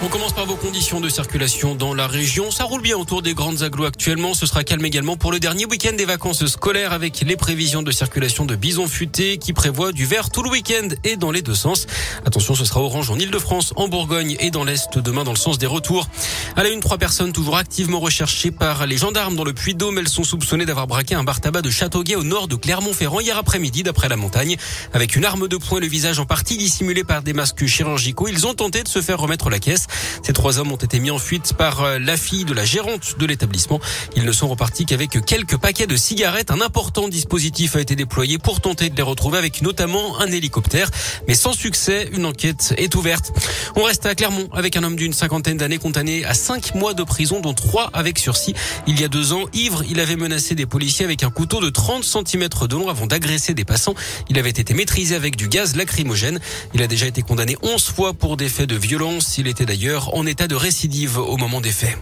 On commence par vos conditions de circulation dans la région. Ça roule bien autour des grandes agglos actuellement. Ce sera calme également pour le dernier week-end des vacances scolaires avec les prévisions de circulation de bison futé qui prévoit du vert tout le week-end et dans les deux sens. Attention, ce sera orange en Ile-de-France, en Bourgogne et dans l'Est demain dans le sens des retours. À la une, trois personnes toujours activement recherchées par les gendarmes dans le Puy-Dôme. Elles sont soupçonnées d'avoir braqué un bar tabac de Châteauguay au nord de Clermont-Ferrand hier après-midi d'après la montagne. Avec une arme de poing, le visage en partie dissimulé par des masques chirurgicaux, ils ont tenté de se faire remettre la caisse. Ces trois hommes ont été mis en fuite par euh, la fille de la gérante de l'établissement. Ils ne sont repartis qu'avec quelques paquets de cigarettes. Un important dispositif a été déployé pour tenter de les retrouver avec notamment un hélicoptère. Mais sans succès, une enquête est ouverte. On reste à Clermont avec un homme d'une cinquantaine d'années condamné à cinq mois de prison, dont trois avec sursis. Il y a deux ans, ivre, il avait menacé des policiers avec un couteau de 30 cm de long avant d'agresser des passants. Il avait été maîtrisé avec du gaz lacrymogène. Il a déjà été condamné 11 fois pour des faits de violence. Il était d'ailleurs en état de récidive au moment des faits.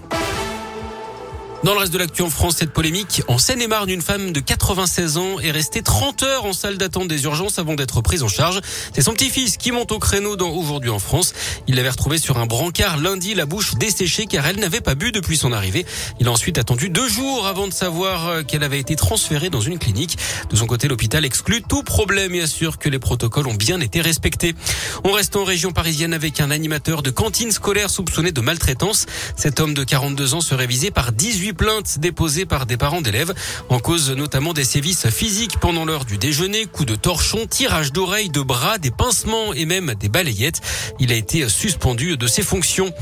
Dans le reste de l'actu en France, cette polémique. En Seine-et-Marne, une femme de 96 ans est restée 30 heures en salle d'attente des urgences avant d'être prise en charge. C'est son petit-fils qui monte au créneau dans Aujourd'hui en France. Il l'avait retrouvée sur un brancard lundi, la bouche desséchée car elle n'avait pas bu depuis son arrivée. Il a ensuite attendu deux jours avant de savoir euh, qu'elle avait été transférée dans une clinique. De son côté, l'hôpital exclut tout problème et assure que les protocoles ont bien été respectés. On reste en région parisienne avec un animateur de cantine scolaire soupçonné de maltraitance. Cet homme de 42 ans serait visé par 18 plaintes déposées par des parents d'élèves en cause notamment des sévices physiques pendant l'heure du déjeuner, coups de torchon, tirage d'oreilles, de bras, des pincements et même des balayettes. Il a été suspendu de ses fonctions.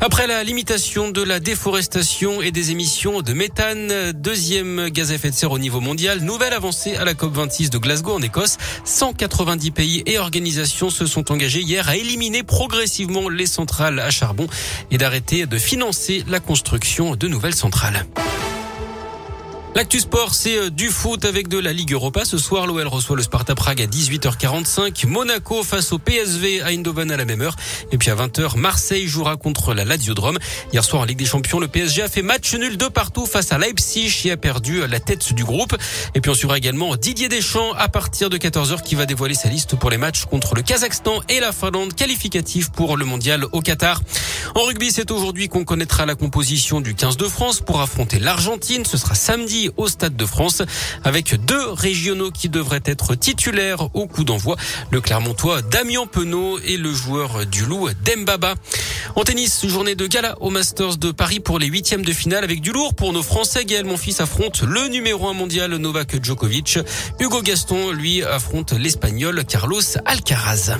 Après la limitation de la déforestation et des émissions de méthane, deuxième gaz à effet de serre au niveau mondial, nouvelle avancée à la COP26 de Glasgow en Écosse. 190 pays et organisations se sont engagés hier à éliminer progressivement les centrales à charbon et d'arrêter de financer la construction de nouvelles centrales nationale. L'actu sport, c'est euh, du foot avec de la Ligue Europa. Ce soir, l'OL reçoit le Sparta Prague à 18h45. Monaco face au PSV à Eindhoven à la même heure. Et puis à 20h, Marseille jouera contre la Ladiodrome. Hier soir en Ligue des Champions, le PSG a fait match nul de partout face à Leipzig et a perdu la tête du groupe. Et puis on suivra également Didier Deschamps à partir de 14h qui va dévoiler sa liste pour les matchs contre le Kazakhstan et la Finlande qualificatifs pour le mondial au Qatar. En rugby, c'est aujourd'hui qu'on connaîtra la composition du 15 de France pour affronter l'Argentine. Ce sera samedi au Stade de France avec deux régionaux qui devraient être titulaires au coup d'envoi. Le Clermontois Damien Penaud et le joueur du Loup Dembaba. En tennis, journée de gala au Masters de Paris pour les huitièmes de finale avec du lourd pour nos Français. Gaël Monfils affronte le numéro un mondial Novak Djokovic. Hugo Gaston, lui, affronte l'Espagnol Carlos Alcaraz.